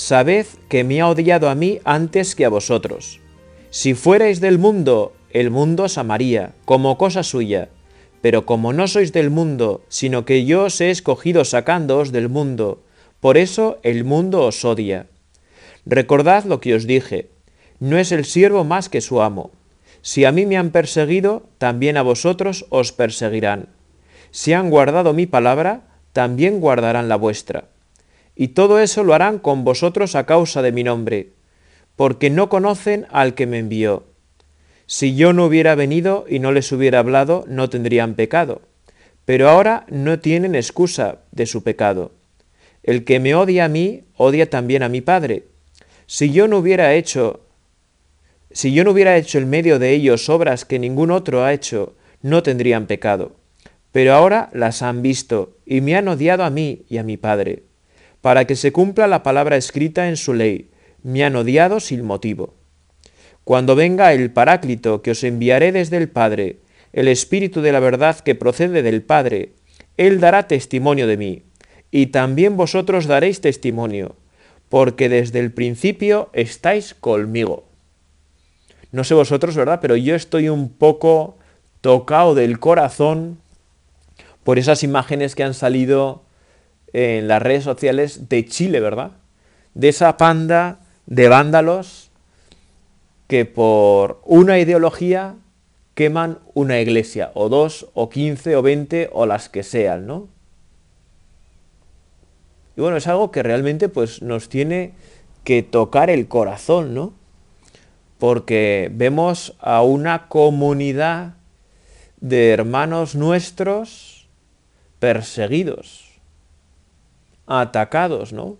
sabed que me ha odiado a mí antes que a vosotros. Si fuerais del mundo, el mundo os amaría, como cosa suya. Pero como no sois del mundo, sino que yo os he escogido sacándoos del mundo, por eso el mundo os odia. Recordad lo que os dije, no es el siervo más que su amo. Si a mí me han perseguido, también a vosotros os perseguirán. Si han guardado mi palabra, también guardarán la vuestra. Y todo eso lo harán con vosotros a causa de mi nombre, porque no conocen al que me envió. Si yo no hubiera venido y no les hubiera hablado, no tendrían pecado. Pero ahora no tienen excusa de su pecado. El que me odia a mí, odia también a mi Padre. Si yo no hubiera hecho si yo no hubiera hecho en medio de ellos obras que ningún otro ha hecho, no tendrían pecado. Pero ahora las han visto y me han odiado a mí y a mi Padre, para que se cumpla la palabra escrita en su ley. Me han odiado sin motivo. Cuando venga el Paráclito que os enviaré desde el Padre, el Espíritu de la verdad que procede del Padre, Él dará testimonio de mí, y también vosotros daréis testimonio, porque desde el principio estáis conmigo. No sé vosotros, ¿verdad? Pero yo estoy un poco tocado del corazón por esas imágenes que han salido en las redes sociales de Chile, ¿verdad? De esa panda de vándalos que por una ideología queman una iglesia, o dos, o quince, o veinte, o las que sean, ¿no? Y bueno, es algo que realmente pues nos tiene que tocar el corazón, ¿no? porque vemos a una comunidad de hermanos nuestros perseguidos, atacados, ¿no?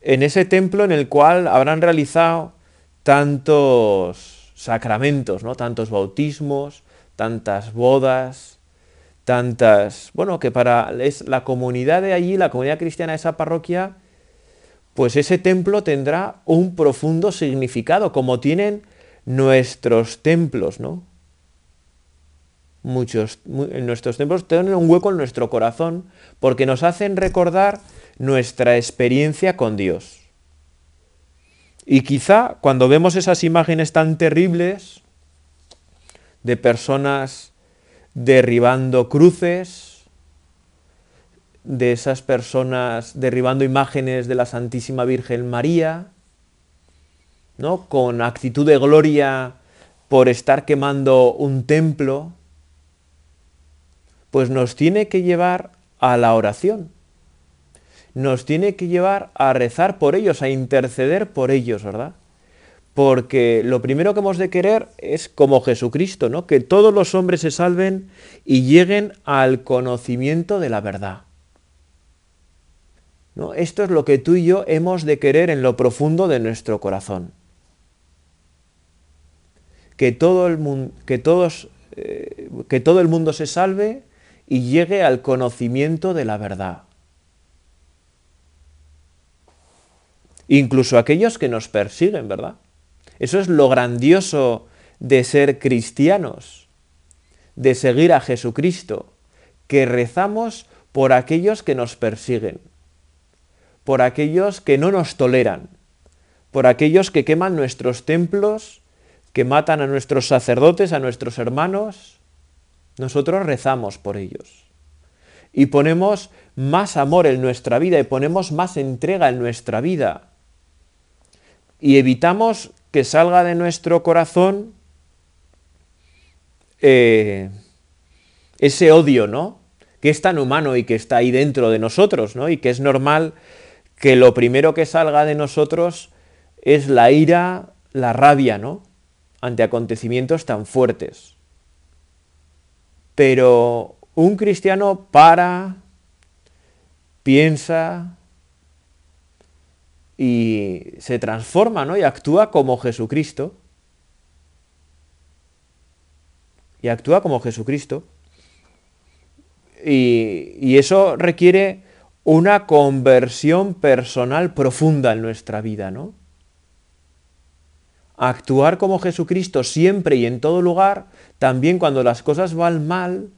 En ese templo en el cual habrán realizado tantos sacramentos, ¿no? Tantos bautismos, tantas bodas, tantas, bueno, que para la comunidad de allí, la comunidad cristiana de esa parroquia, pues ese templo tendrá un profundo significado, como tienen nuestros templos, ¿no? Muchos, nuestros templos tienen un hueco en nuestro corazón porque nos hacen recordar nuestra experiencia con Dios. Y quizá cuando vemos esas imágenes tan terribles de personas derribando cruces, de esas personas derribando imágenes de la Santísima Virgen María, ¿no? con actitud de gloria por estar quemando un templo, pues nos tiene que llevar a la oración, nos tiene que llevar a rezar por ellos, a interceder por ellos, ¿verdad? Porque lo primero que hemos de querer es como Jesucristo, ¿no? Que todos los hombres se salven y lleguen al conocimiento de la verdad. Esto es lo que tú y yo hemos de querer en lo profundo de nuestro corazón. Que todo el, que todos, eh, que todo el mundo se salve y llegue al conocimiento de la verdad. Incluso aquellos que nos persiguen, ¿verdad? Eso es lo grandioso de ser cristianos, de seguir a Jesucristo, que rezamos por aquellos que nos persiguen por aquellos que no nos toleran, por aquellos que queman nuestros templos, que matan a nuestros sacerdotes, a nuestros hermanos. Nosotros rezamos por ellos. Y ponemos más amor en nuestra vida y ponemos más entrega en nuestra vida. Y evitamos que salga de nuestro corazón eh, ese odio, ¿no? Que es tan humano y que está ahí dentro de nosotros, ¿no? Y que es normal que lo primero que salga de nosotros es la ira, la rabia, ¿no? Ante acontecimientos tan fuertes. Pero un cristiano para, piensa y se transforma, ¿no? Y actúa como Jesucristo. Y actúa como Jesucristo. Y, eso requiere una conversión personal profunda en nuestra vida, ¿no? Actuar como Jesucristo siempre y en todo lugar, también cuando las cosas van mal,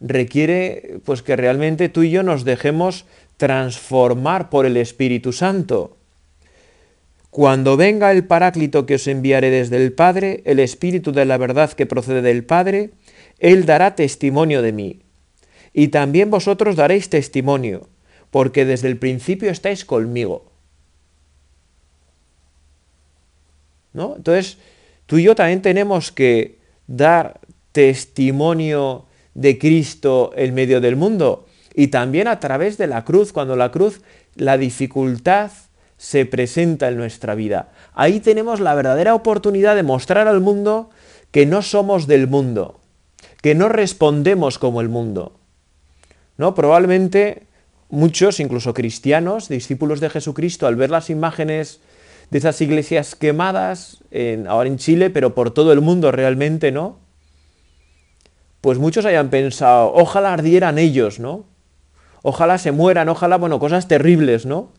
requiere pues que realmente tú y yo nos dejemos transformar por el Espíritu Santo. Cuando venga el Paráclito que os enviaré desde el Padre, el Espíritu de la verdad que procede del Padre, Él dará testimonio de mí y también vosotros daréis testimonio, porque desde el principio estáis conmigo. Entonces, tú y yo también tenemos que dar testimonio de Cristo en medio del mundo y también a través de la cruz, cuando la cruz, la dificultad se presenta en nuestra vida. Ahí tenemos la verdadera oportunidad de mostrar al mundo que no somos del mundo, que no respondemos como el mundo, ¿no? Probablemente muchos, incluso cristianos, discípulos de Jesucristo, al ver las imágenes de esas iglesias quemadas, ahora en Chile, pero por todo el mundo realmente, ¿no? Pues muchos hayan pensado, ojalá ardieran ellos, ¿no? Ojalá se mueran, ojalá, bueno, cosas terribles, ¿no?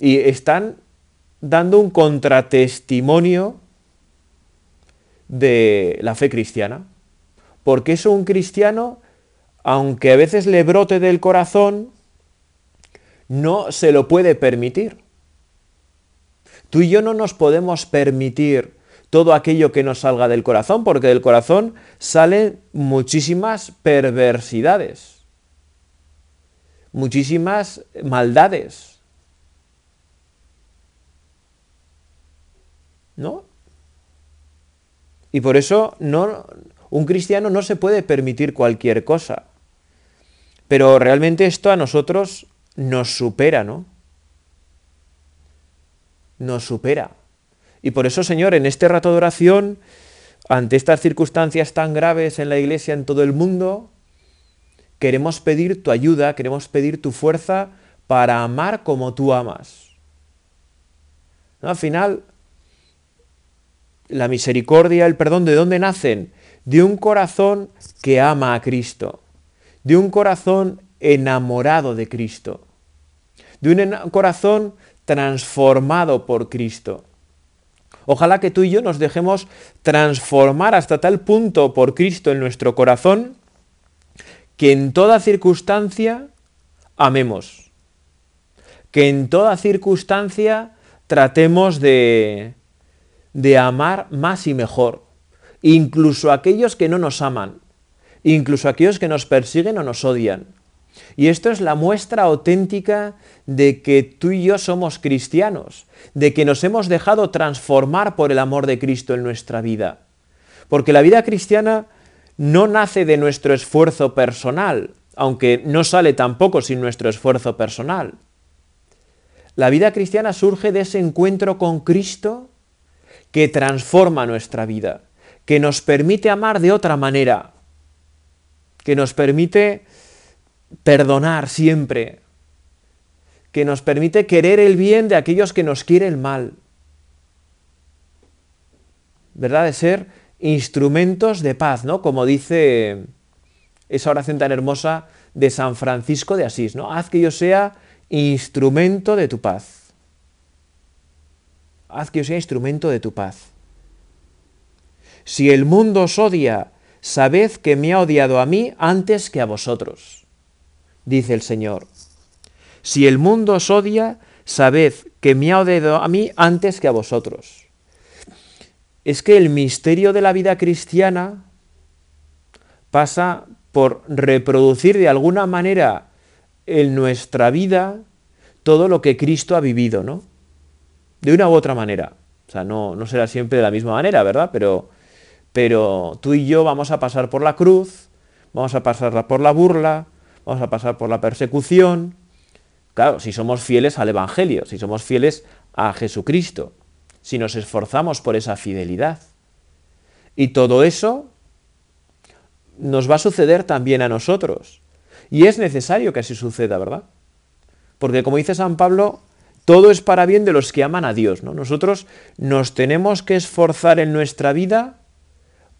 Y están dando un contratestimonio de la fe cristiana. Porque eso un cristiano aunque a veces le brote del corazón, no se lo puede permitir. Tú y yo no nos podemos permitir todo aquello que nos salga del corazón, porque del corazón salen muchísimas perversidades, muchísimas maldades. ¿No? Y por eso no, un cristiano no se puede permitir cualquier cosa. Pero realmente esto a nosotros nos supera, ¿no? Nos supera. Y por eso, Señor, en este rato de oración, ante estas circunstancias tan graves en la iglesia, en todo el mundo, queremos pedir tu ayuda, queremos pedir tu fuerza para amar como tú amas. Al final, la misericordia, el perdón, ¿de dónde nacen? De un corazón que ama a Cristo de un corazón enamorado de Cristo, de un corazón transformado por Cristo. Ojalá que tú y yo nos dejemos transformar hasta tal punto por Cristo en nuestro corazón que en toda circunstancia amemos, que en toda circunstancia tratemos de, de amar más y mejor, incluso aquellos que no nos aman, incluso aquellos que nos persiguen o nos odian. Y esto es la muestra auténtica de que tú y yo somos cristianos, de que nos hemos dejado transformar por el amor de Cristo en nuestra vida. Porque la vida cristiana no nace de nuestro esfuerzo personal, aunque no sale tampoco sin nuestro esfuerzo personal. La vida cristiana surge de ese encuentro con Cristo que transforma nuestra vida, que nos permite amar de otra manera, que nos permite perdonar siempre, que nos permite querer el bien de aquellos que nos quieren mal. ¿Verdad? De ser instrumentos de paz, ¿no? Como dice esa oración tan hermosa de San Francisco de Asís, ¿no? Haz que yo sea instrumento de tu paz. Haz que yo sea instrumento de tu paz. Si el mundo os odia sabed que me ha odiado a mí antes que a vosotros, dice el Señor. Si el mundo os odia, sabed que me ha odiado a mí antes que a vosotros. Es que el misterio de la vida cristiana pasa por reproducir de alguna manera en nuestra vida todo lo que Cristo ha vivido, ¿no? De una u otra manera. O sea, no, no será siempre de la misma manera, ¿verdad? Pero pero tú y yo vamos a pasar por la cruz, vamos a pasar por la burla, vamos a pasar por la persecución. Claro, si somos fieles al Evangelio, si somos fieles a Jesucristo, si nos esforzamos por esa fidelidad. Y todo eso nos va a suceder también a nosotros. Y es necesario que así suceda, ¿verdad? Porque como dice San Pablo, todo es para bien de los que aman a Dios. ¿no? Nosotros nos tenemos que esforzar en nuestra vida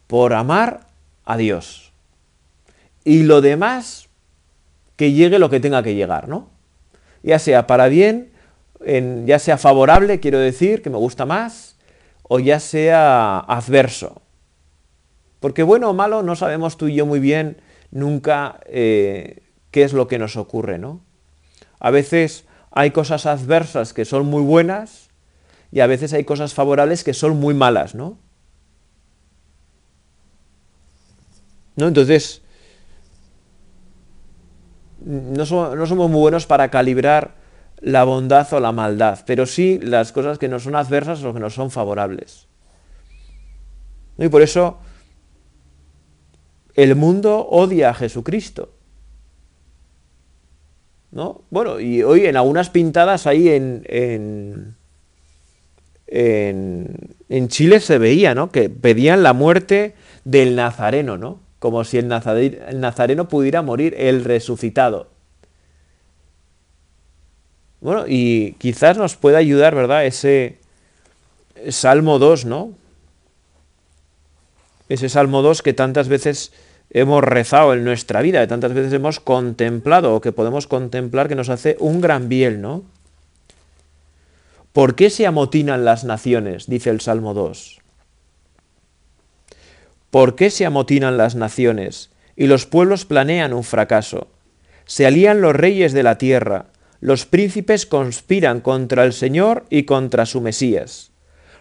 por amar a Dios. Y lo demás, que llegue lo que tenga que llegar, ¿no? Ya sea para bien, ya sea favorable, quiero decir, que me gusta más, o ya sea adverso. Porque bueno o malo no sabemos tú y yo muy bien nunca eh, qué es lo que nos ocurre, ¿no? A veces hay cosas adversas que son muy buenas y a veces hay cosas favorables que son muy malas, ¿no? ¿No? Entonces, no, somos muy buenos para calibrar la bondad o la maldad, pero sí las cosas que no son adversas o que no son favorables. Y por eso el mundo odia a Jesucristo. ¿No? Bueno, y hoy en algunas pintadas ahí en, en, en, Chile se veía, ¿no? Que pedían la muerte del Nazareno, ¿no? Como si el Nazareno pudiera morir, el resucitado. Bueno, y quizás nos pueda ayudar, ¿verdad? Ese Salmo 2, ¿no? Ese Salmo 2 que tantas veces hemos rezado en nuestra vida, que tantas veces hemos contemplado o que podemos contemplar que nos hace un gran bien, ¿no? ¿Por qué se amotinan las naciones? Dice el Salmo 2. ¿Por qué se amotinan las naciones y los pueblos planean un fracaso? Se alían los reyes de la tierra, los príncipes conspiran contra el Señor y contra su Mesías.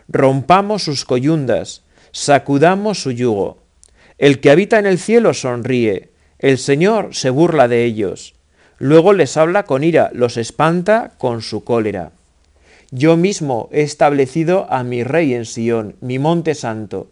Rompamos sus coyundas, sacudamos su yugo. El que habita en el cielo sonríe, el Señor se burla de ellos. Luego les habla con ira, los espanta con su cólera. Yo mismo he establecido a mi rey en Sión, mi monte santo.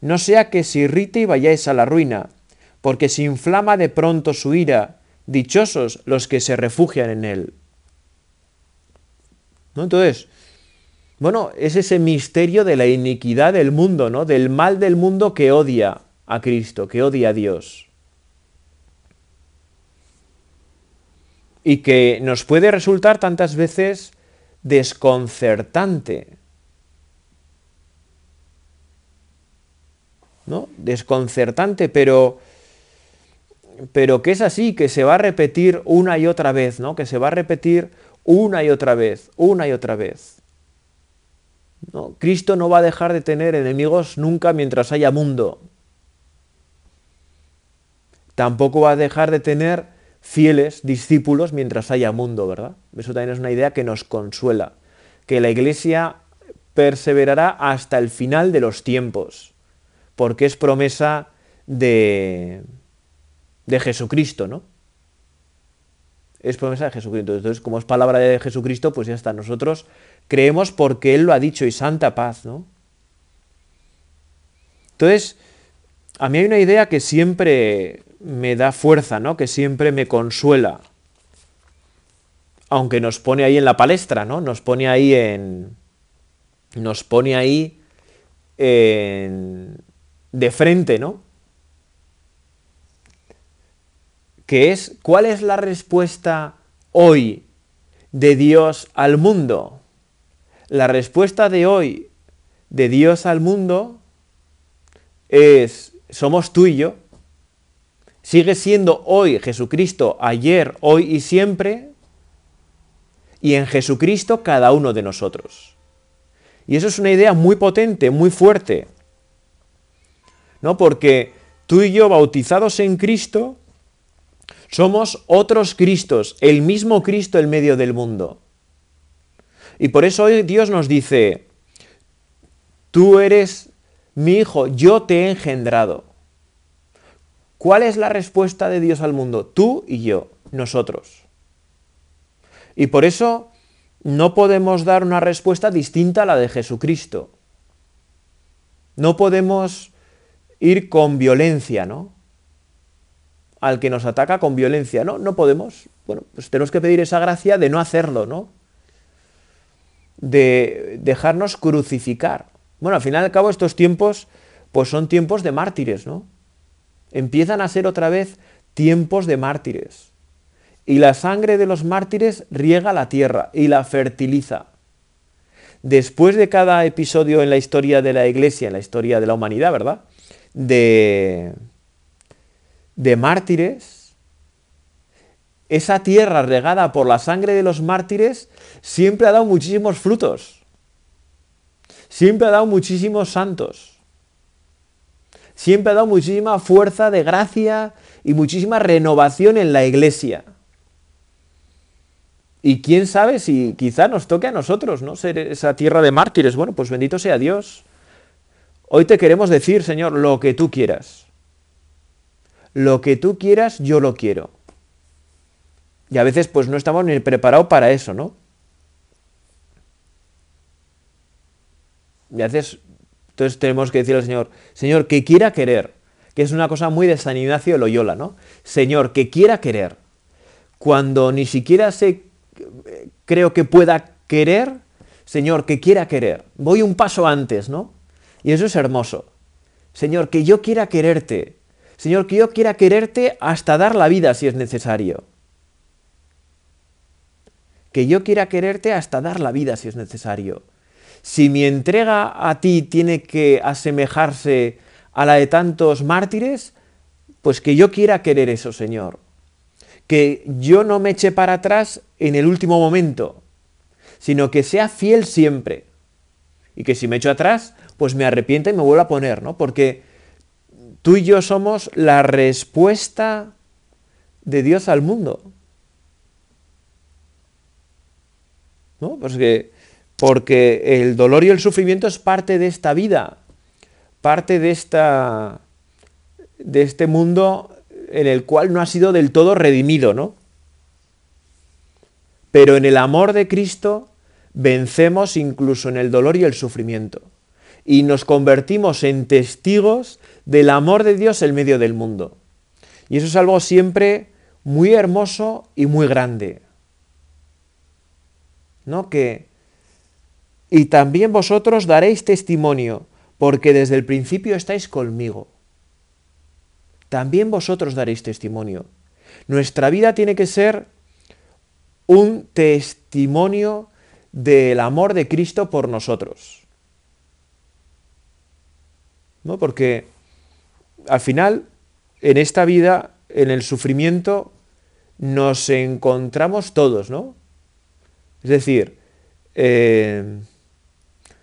no sea que se irrite y vayáis a la ruina, porque se inflama de pronto su ira, dichosos los que se refugian en él. Entonces, bueno, es ese misterio de la iniquidad del mundo, ¿no? Del mal del mundo que odia a Cristo, que odia a Dios. Y que nos puede resultar tantas veces desconcertante. ¿No? Desconcertante, pero pero que es así, que se va a repetir una y otra vez, ¿no? Que se va a repetir una y otra vez, una y otra vez. No, Cristo no va a dejar de tener enemigos nunca mientras haya mundo. Tampoco va a dejar de tener fieles discípulos mientras haya mundo, ¿verdad? Eso también es una idea que nos consuela, que la Iglesia perseverará hasta el final de los tiempos, porque es promesa de, de Jesucristo, ¿no? es promesa de Jesucristo. Entonces, como es palabra de Jesucristo, pues ya está. Nosotros creemos porque Él lo ha dicho y santa paz, ¿no? Entonces, a mí hay una idea que siempre me da fuerza, ¿no? Que siempre me consuela. Aunque nos pone ahí en la palestra, ¿no? Nos pone ahí en. Nos pone ahí en, de frente, ¿no? que es cuál es la respuesta hoy de Dios al mundo. La respuesta de hoy de Dios al mundo es, somos tú y yo. Sigue siendo hoy Jesucristo, ayer, hoy y siempre, y en Jesucristo cada uno de nosotros. Y eso es una idea muy potente, muy fuerte. ¿No? Porque tú y yo bautizados en Cristo somos otros Cristos, el mismo Cristo en medio del mundo. Y por eso hoy Dios nos dice, tú eres mi hijo, yo te he engendrado. ¿Cuál es la respuesta de Dios al mundo? Tú y yo, nosotros. Y por eso no podemos dar una respuesta distinta a la de Jesucristo. No podemos ir con violencia, ¿no? Al que nos ataca con violencia, ¿no? No podemos. Bueno, pues tenemos que pedir esa gracia de no hacerlo, ¿no? De dejarnos crucificar. Bueno, al final y al cabo estos tiempos, pues son tiempos de mártires, ¿no? Empiezan a ser otra vez tiempos de mártires. Y la sangre de los mártires riega la tierra y la fertiliza. Después de cada episodio en la historia de la Iglesia, en la historia de la humanidad, ¿verdad? De, de mártires, esa tierra regada por la sangre de los mártires siempre ha dado muchísimos frutos. Siempre ha dado muchísimos santos. Siempre ha dado muchísima fuerza de gracia y muchísima renovación en la iglesia. Y quién sabe si quizá nos toque a nosotros, ¿no? Ser esa tierra de mártires. Bueno, pues bendito sea Dios. Hoy te queremos decir, Señor, lo que tú quieras. Lo que tú quieras, yo lo quiero. Y a veces pues no estamos ni preparados para eso, ¿no? Y a veces entonces tenemos que decir al Señor, Señor, que quiera querer, que es una cosa muy de San Ignacio Loyola, ¿no? Señor, que quiera querer. Cuando ni siquiera sé creo que pueda querer, Señor, que quiera querer. Voy un paso antes, ¿no? Y eso es hermoso. Señor, que yo quiera quererte. Señor, que yo quiera quererte hasta dar la vida si es necesario. Que yo quiera quererte hasta dar la vida si es necesario. Si mi entrega a ti tiene que asemejarse a la de tantos mártires, pues que yo quiera querer eso, Señor que yo no me eche para atrás en el último momento, sino que sea fiel siempre. Y que si me echo atrás, pues me arrepienta y me vuelvo a poner, ¿no? Porque tú y yo somos la respuesta de Dios al mundo. ¿No? Porque, porque el dolor y el sufrimiento es parte de esta vida, parte de, esta, de este mundo en el cual no ha sido del todo redimido, ¿no? Pero en el amor de Cristo vencemos incluso en el dolor y el sufrimiento. Y nos convertimos en testigos del amor de Dios en medio del mundo. Y eso es algo siempre muy hermoso y muy grande. ¿No? Que y también vosotros daréis testimonio, porque desde el principio estáis conmigo también vosotros daréis testimonio. Nuestra vida tiene que ser un testimonio del amor de Cristo por nosotros. ¿No? Porque al final, en esta vida, en el sufrimiento, nos encontramos todos, ¿no? Es decir, eh,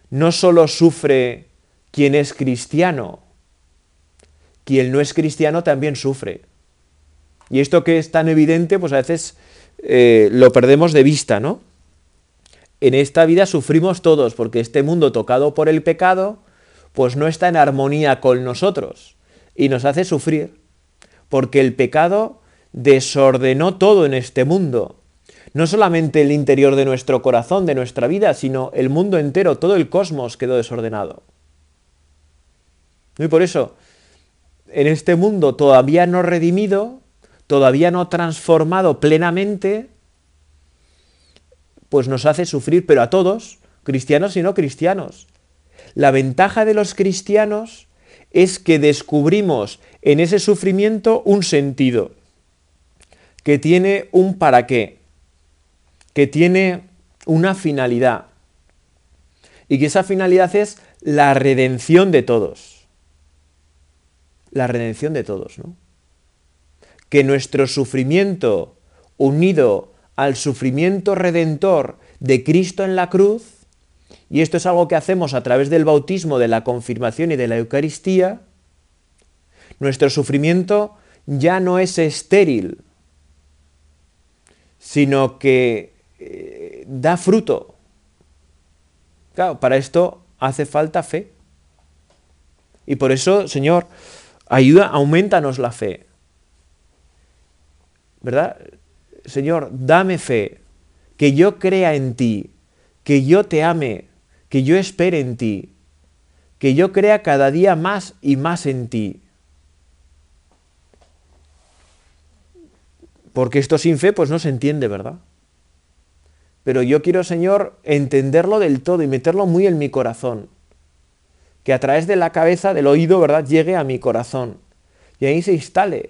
no solo sufre quien es cristiano, quien no es cristiano también sufre. Y esto que es tan evidente, pues a veces eh, lo perdemos de vista, ¿no? En esta vida sufrimos todos, porque este mundo tocado por el pecado, pues no está en armonía con nosotros y nos hace sufrir, porque el pecado desordenó todo en este mundo. No solamente el interior de nuestro corazón, de nuestra vida, sino el mundo entero, todo el cosmos quedó desordenado. Y por eso, en este mundo todavía no redimido, todavía no transformado plenamente, pues nos hace sufrir, pero a todos, cristianos y no cristianos. La ventaja de los cristianos es que descubrimos en ese sufrimiento un sentido, que tiene un para qué, que tiene una finalidad, y que esa finalidad es la redención de todos la redención de todos, ¿no? Que nuestro sufrimiento unido al sufrimiento redentor de Cristo en la cruz, y esto es algo que hacemos a través del bautismo, de la confirmación y de la Eucaristía, nuestro sufrimiento ya no es estéril, sino que eh, da fruto. Claro, para esto hace falta fe. Y por eso, Señor, Ayuda, aumentanos la fe. ¿Verdad? Señor, dame fe. que yo crea en ti, que yo te ame, que yo espere en ti, que yo crea cada día más y más en ti. Porque esto sin fe pues no se entiende, ¿verdad? Pero yo quiero, Señor, entenderlo del todo y meterlo muy en mi corazón. Que a través de la cabeza, del oído, ¿verdad?, llegue a mi corazón. Y ahí se instale.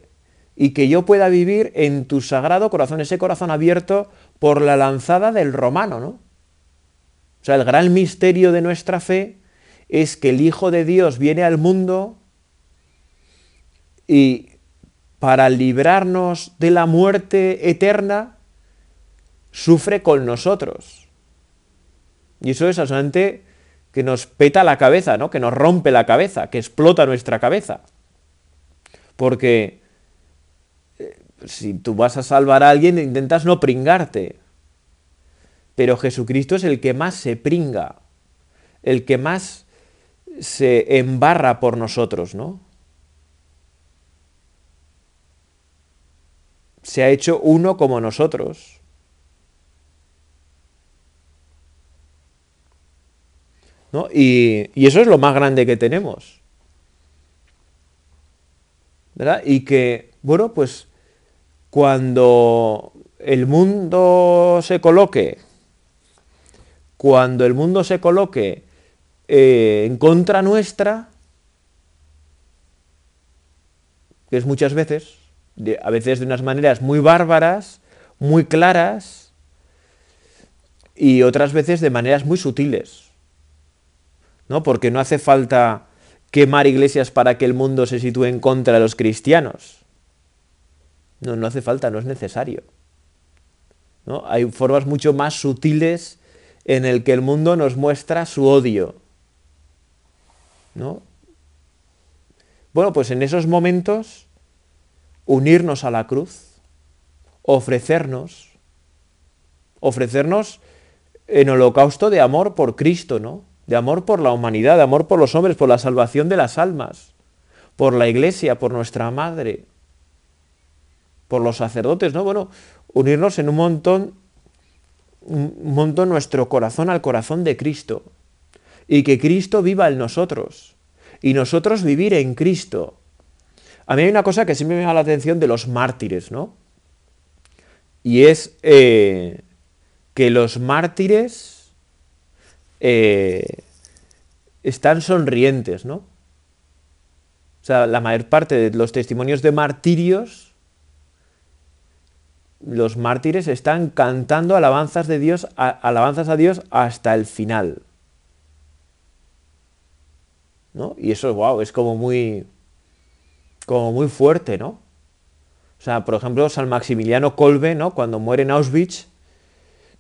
Y que yo pueda vivir en tu sagrado corazón, ese corazón abierto por la lanzada del romano, ¿no? Sea, el gran misterio de nuestra fe es que el Hijo de Dios viene al mundo y para librarnos de la muerte eterna, sufre con nosotros. Y eso es absolutamente que nos peta la cabeza, ¿no? que nos rompe la cabeza, que explota nuestra cabeza. Porque eh, si tú vas a salvar a alguien, intentas no pringarte. Pero Jesucristo es el que más se pringa, el que más se embarra por nosotros, ¿no? Se ha hecho uno como nosotros. ¿No? Y, eso es lo más grande que tenemos. ¿Verdad? Y que, bueno, pues cuando el mundo se coloque, cuando el mundo se coloque eh, en contra nuestra, que es muchas veces, a veces de unas maneras muy bárbaras, muy claras, y otras veces de maneras muy sutiles. ¿No? Porque no hace falta quemar iglesias para que el mundo se sitúe en contra de los cristianos. No, no hace falta, no es necesario. ¿No? Hay formas mucho más sutiles en el que el mundo nos muestra su odio. ¿no? Bueno, pues en esos momentos, unirnos a la cruz, ofrecernos, ofrecernos en holocausto de amor por Cristo, ¿no? De amor por la humanidad, de amor por los hombres, por la salvación de las almas, por la iglesia, por nuestra madre, por los sacerdotes, ¿no? Bueno, unirnos en un montón, un montón nuestro corazón al corazón de Cristo y que Cristo viva en nosotros y nosotros vivir en Cristo. A mí hay una cosa que siempre me llama la atención de los mártires, ¿no? Y es eh, que los mártires eh, están sonrientes, ¿no? O sea, la mayor parte de los testimonios de martirios, los mártires están cantando alabanzas de Dios, alabanzas a Dios hasta el final. Y eso, wow, es como muy, como muy fuerte, ¿no? O sea, por ejemplo, San Maximiliano Kolbe, ¿no? Cuando muere en Auschwitz,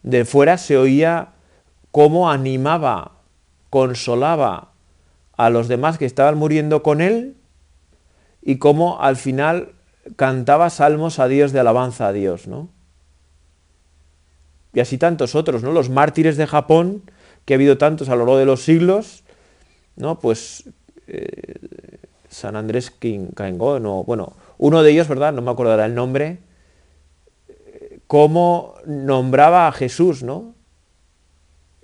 de fuera se oía cómo animaba, consolaba a los demás que estaban muriendo con él y cómo al final cantaba salmos a Dios de alabanza a Dios, ¿no? Y así tantos otros, ¿no? Los mártires de Japón, que ha habido tantos a lo largo de los siglos, ¿no? Pues eh, San Andrés Caingó, no, bueno, uno de ellos, ¿verdad? No me acordará el nombre, cómo nombraba a Jesús, ¿no?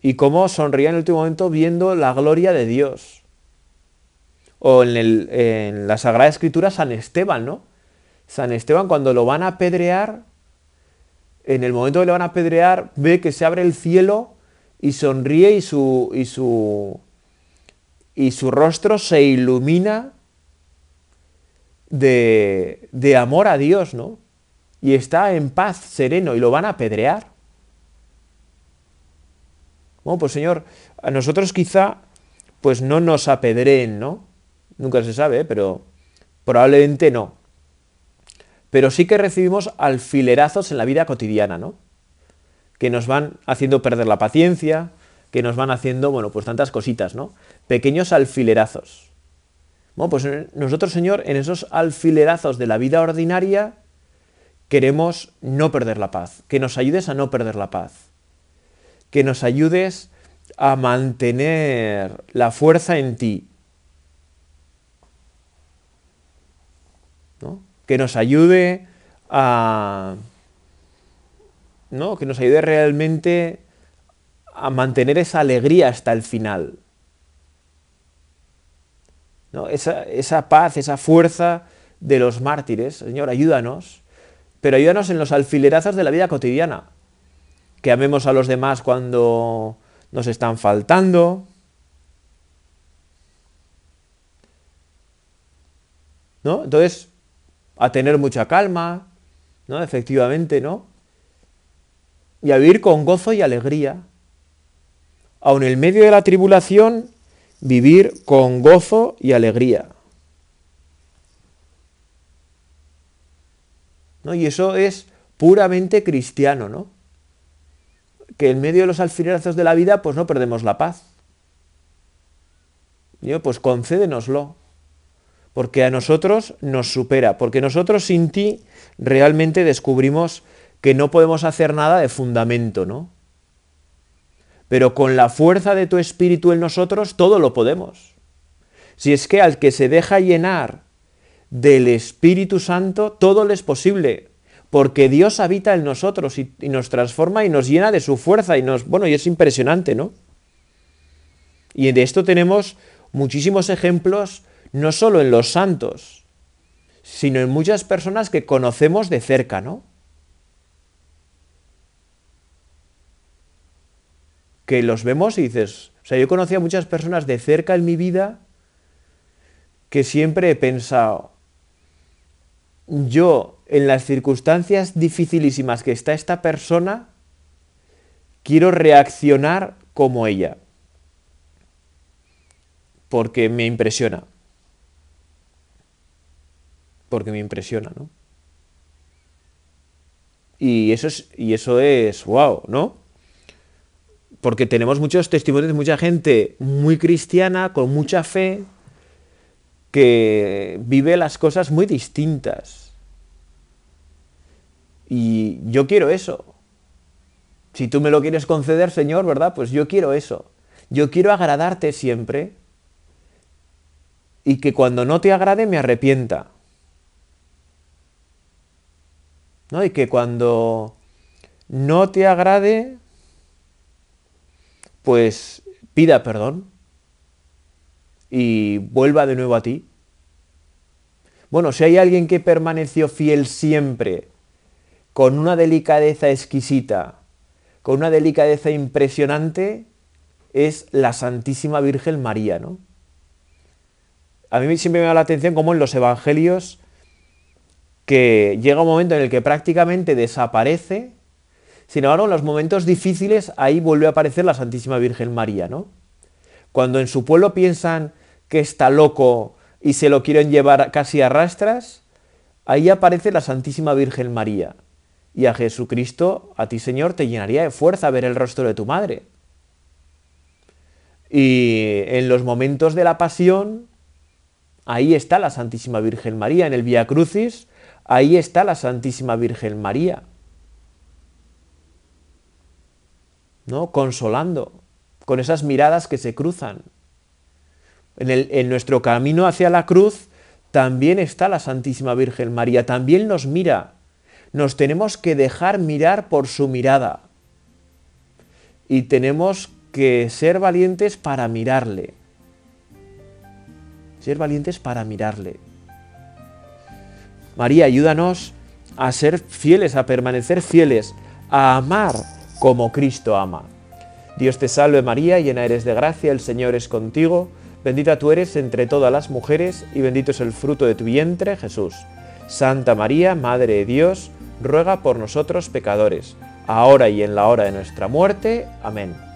Y cómo sonría en el último momento viendo la gloria de Dios. O en, en la Sagrada Escritura San Esteban, ¿no? San Esteban cuando lo van a apedrear, en el momento que le van a apedrear, ve que se abre el cielo y sonríe y su, y su, y su rostro se ilumina de, de amor a Dios, ¿no? Y está en paz, sereno, y lo van a apedrear. Bueno, pues Señor, a nosotros quizá pues no nos apedreen, ¿no? Nunca se sabe, ¿eh? pero probablemente no. Pero sí que recibimos alfilerazos en la vida cotidiana, ¿no? Que nos van haciendo perder la paciencia, que nos van haciendo, bueno, pues tantas cositas, ¿no? Pequeños alfilerazos. Bueno, pues nosotros, Señor, en esos alfilerazos de la vida ordinaria, queremos no perder la paz, que nos ayudes a no perder la paz, que nos ayudes a mantener la fuerza en ti, ¿no? Que nos ayude a ¿no? que nos ayude realmente a mantener esa alegría hasta el final. ¿no? Esa, esa paz, esa fuerza de los mártires. Señor, ayúdanos, pero ayúdanos en los alfilerazos de la vida cotidiana. Que amemos a los demás cuando nos están faltando. ¿No? Entonces, a tener mucha calma, ¿no? Efectivamente, ¿no? Y a vivir con gozo y alegría. Aun en medio de la tribulación, vivir con gozo y alegría. ¿No? Y eso es puramente cristiano, ¿no? Que en medio de los alfilerazos de la vida, pues no perdemos la paz. Yo, pues concédenoslo, porque a nosotros nos supera, porque nosotros sin ti realmente descubrimos que no podemos hacer nada de fundamento, ¿no? pero con la fuerza de tu espíritu en nosotros todo lo podemos. Si es que al que se deja llenar del Espíritu Santo, todo le es posible, porque Dios habita en nosotros y, nos transforma y nos llena de su fuerza y nos, bueno, y es impresionante, ¿no? Y de esto tenemos muchísimos ejemplos, no solo en los santos, sino en muchas personas que conocemos de cerca, ¿no? que los vemos y dices, o sea, yo conocí a muchas personas de cerca en mi vida que siempre he pensado, yo en las circunstancias dificilísimas que está esta persona, quiero reaccionar como ella, porque me impresiona, porque me impresiona, ¿no? Y eso es, y eso es wow, ¿no? porque tenemos muchos testimonios de mucha gente muy cristiana, con mucha fe, que vive las cosas muy distintas. Y yo quiero eso. Si tú me lo quieres conceder, Señor, ¿verdad? Pues yo quiero eso. Yo quiero agradarte siempre y que cuando no te agrade me arrepienta. ¿No? Y que cuando no te agrade pues pida perdón y vuelva de nuevo a ti. Bueno, si hay alguien que permaneció fiel siempre, con una delicadeza exquisita, con una delicadeza impresionante, es la Santísima Virgen María, ¿no? A mí siempre me da la atención como en los evangelios que llega un momento en el que prácticamente desaparece sin embargo, en los momentos difíciles ahí vuelve a aparecer la Santísima Virgen María, ¿no? Cuando en su pueblo piensan que está loco y se lo quieren llevar casi a rastras, ahí aparece la Santísima Virgen María. Y a Jesucristo, a ti Señor, te llenaría de fuerza ver el rostro de tu madre. Y en los momentos de la pasión, ahí está la Santísima Virgen María. En el Via Crucis, ahí está la Santísima Virgen María. ¿no? Consolando, con esas miradas que se cruzan. En, en nuestro camino hacia la cruz también está la Santísima Virgen María, también nos mira. Nos tenemos que dejar mirar por su mirada. Y tenemos que ser valientes para mirarle. Ser valientes para mirarle. María, ayúdanos a ser fieles, a permanecer fieles, a amar como Cristo ama. Dios te salve María, llena eres de gracia, el Señor es contigo, bendita tú eres entre todas las mujeres y bendito es el fruto de tu vientre, Jesús. Santa María, Madre de Dios, ruega por nosotros pecadores, ahora y en la hora de nuestra muerte. Amén.